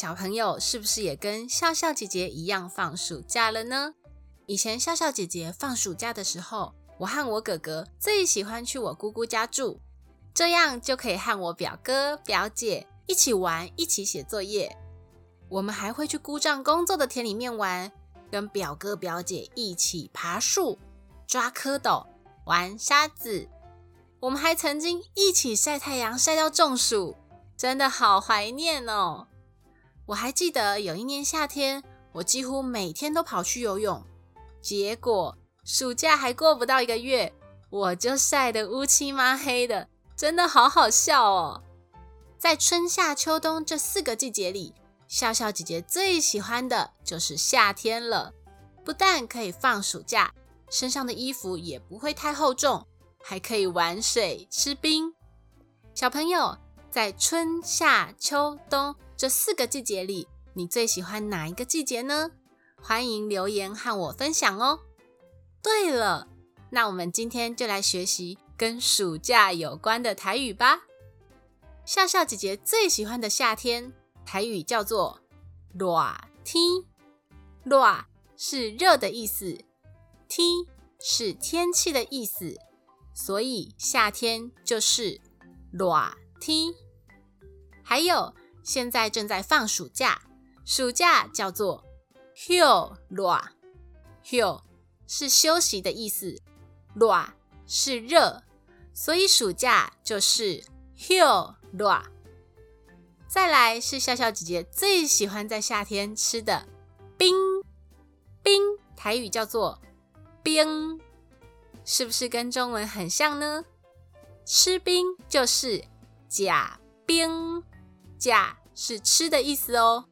小朋友是不是也跟笑笑姐姐一样放暑假了呢？以前笑笑姐姐放暑假的时候，我和我哥哥最喜欢去我姑姑家住，这样就可以和我表哥表姐一起玩，一起写作业。我们还会去姑丈工作的田里面玩，跟表哥表姐一起爬树、抓蝌蚪、玩沙子。我们还曾经一起晒太阳，晒到中暑，真的好怀念哦。我还记得有一年夏天，我几乎每天都跑去游泳，结果暑假还过不到一个月，我就晒得乌漆嘛黑的，真的好好笑哦。在春夏秋冬这四个季节里，笑笑姐姐最喜欢的就是夏天了。不但可以放暑假，身上的衣服也不会太厚重，还可以玩水、吃冰。小朋友在春夏秋冬。这四个季节里，你最喜欢哪一个季节呢？欢迎留言和我分享哦。对了，那我们今天就来学习跟暑假有关的台语吧。笑笑姐姐最喜欢的夏天，台语叫做“热天”。热是热的意思，天是天气的意思，所以夏天就是热听。还有。现在正在放暑假，暑假叫做休热，休是休息的意思，热是热，所以暑假就是休热。再来是笑笑姐姐最喜欢在夏天吃的冰，冰台语叫做冰，是不是跟中文很像呢？吃冰就是假冰。甲是吃的意思哦。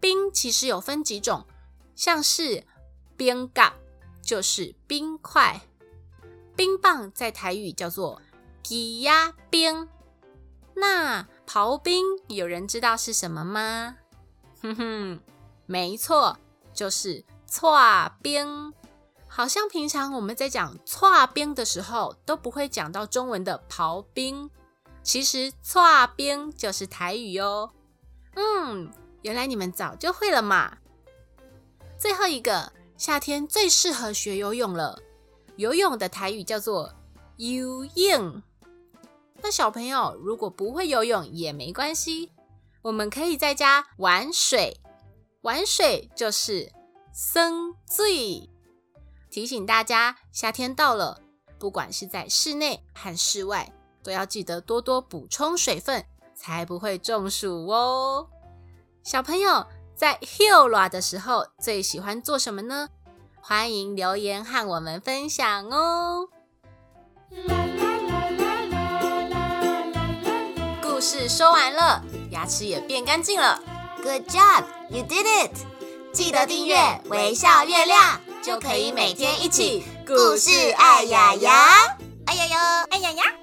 冰其实有分几种，像是冰嘎就是冰块，冰棒在台语叫做鸡鸭冰。那刨冰有人知道是什么吗？哼哼，没错，就是搓冰。好像平常我们在讲搓冰的时候，都不会讲到中文的刨冰。其实，搓冰就是台语哦。嗯，原来你们早就会了嘛。最后一个，夏天最适合学游泳了。游泳的台语叫做游泳。那小朋友如果不会游泳也没关系，我们可以在家玩水。玩水就是生醉。提醒大家，夏天到了，不管是在室内和室外。都要记得多多补充水分，才不会中暑哦。小朋友在 Hill 的时候最喜欢做什么呢？欢迎留言和我们分享哦。故事说完了，牙齿也变干净了。Good job, you did it！记得订阅微笑月亮，就可以每天一起故事爱牙牙。哎呀呀，哎呀呀。